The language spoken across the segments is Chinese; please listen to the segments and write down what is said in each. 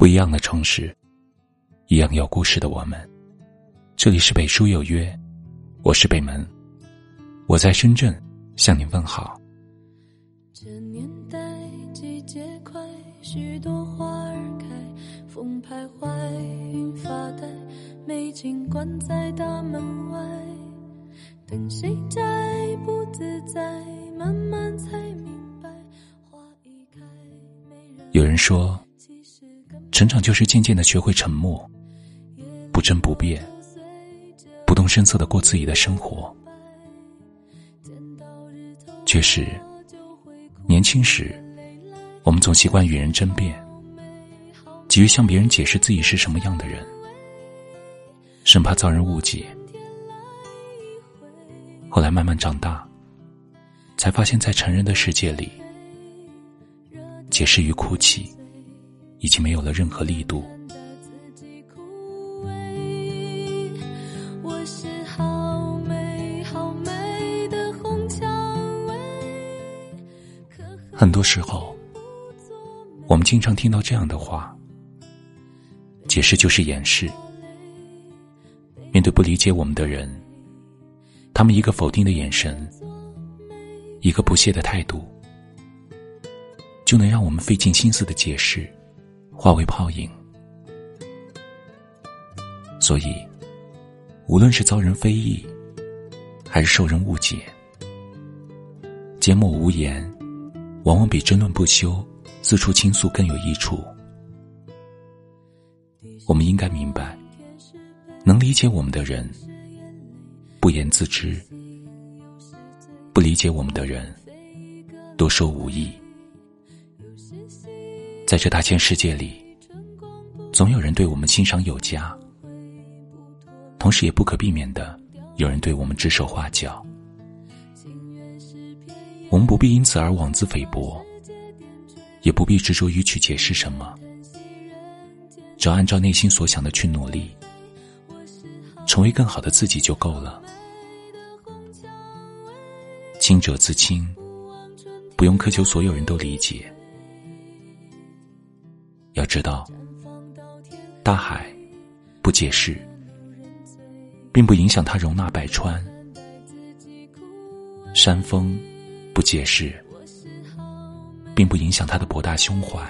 不一样的城市，一样有故事的我们。这里是北书有约，我是北门，我在深圳向你问好。这年代季节快，许多花儿开，风徘徊，云发呆，美景关在大门外，等谁摘不自在，慢慢才明白，花一开，没人有人说。成长就是渐渐的学会沉默，不争不辩，不动声色的过自己的生活。确实，年轻时，我们总习惯与人争辩，急于向别人解释自己是什么样的人，生怕遭人误解。后来慢慢长大，才发现，在成人的世界里，解释与哭泣。已经没有了任何力度。很多时候，我们经常听到这样的话：解释就是掩饰。面对不理解我们的人，他们一个否定的眼神，一个不屑的态度，就能让我们费尽心思的解释。化为泡影，所以，无论是遭人非议，还是受人误解，缄默无言，往往比争论不休、四处倾诉更有益处。我们应该明白，能理解我们的人，不言自知；不理解我们的人，多说无益。在这大千世界里，总有人对我们欣赏有加，同时也不可避免的有人对我们指手画脚。我们不必因此而妄自菲薄，也不必执着于去解释什么，只要按照内心所想的去努力，成为更好的自己就够了。清者自清，不用苛求所有人都理解。要知道，大海不解释，并不影响它容纳百川；山峰不解释，并不影响它的博大胸怀；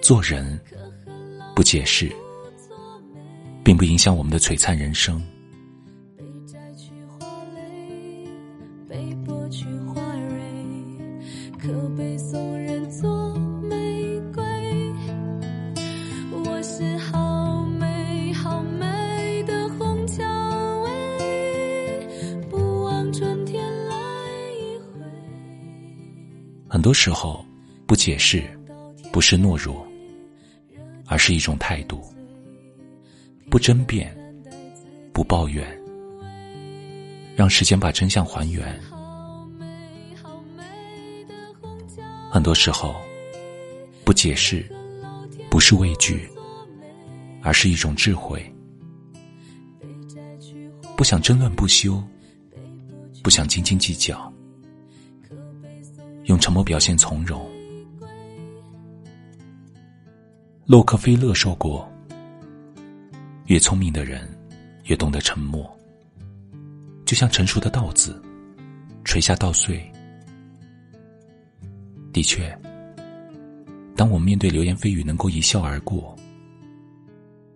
做人不解释，并不影响我们的璀璨人生。很多时候，不解释不是懦弱，而是一种态度；不争辩，不抱怨，让时间把真相还原。很多时候，不解释不是畏惧，而是一种智慧；不想争论不休，不想斤斤计较。用沉默表现从容。洛克菲勒说过：“越聪明的人，越懂得沉默。就像成熟的稻子，垂下稻穗。”的确，当我们面对流言蜚语能够一笑而过，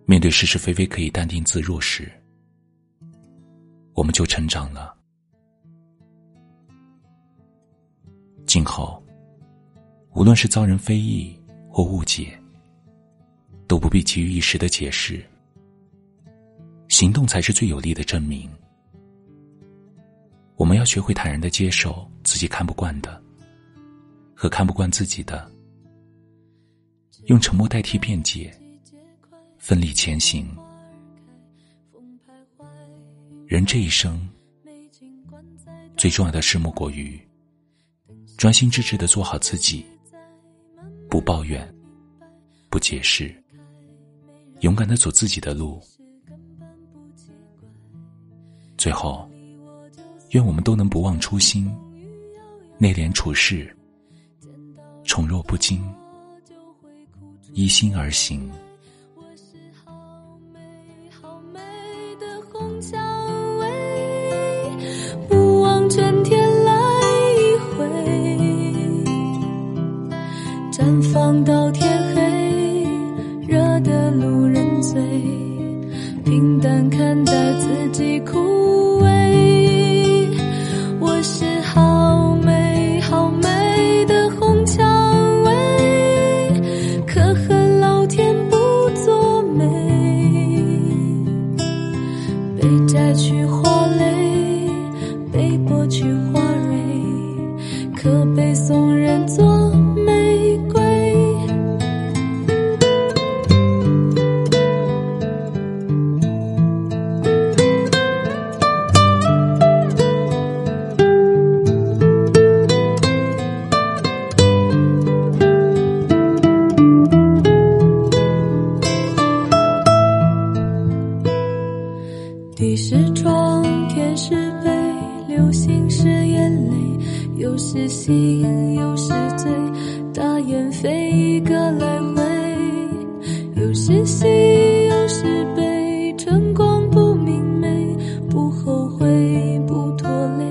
面对是是非非可以淡定自若时，我们就成长了。今后，无论是遭人非议或误解，都不必急于一时的解释。行动才是最有力的证明。我们要学会坦然的接受自己看不惯的，和看不惯自己的，用沉默代替辩解，奋力前行。人这一生，最重要的事莫过于。专心致志的做好自己，不抱怨，不解释，勇敢的走自己的路。最后，愿我们都能不忘初心，内敛处事，宠若不惊，依心而行。我是好美好美的红蔷己枯萎，我是好美好美的红蔷薇，可恨老天不作美，被摘去花蕾，被剥去花蕊，可被送流星是眼泪，有时醒，有时醉，大雁飞一个来回，有时喜，有时悲，春光不明媚，不后悔，不拖累，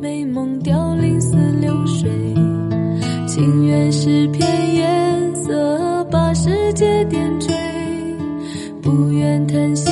美梦凋零似流水，情愿是片颜色，把世界点缀。不愿叹息。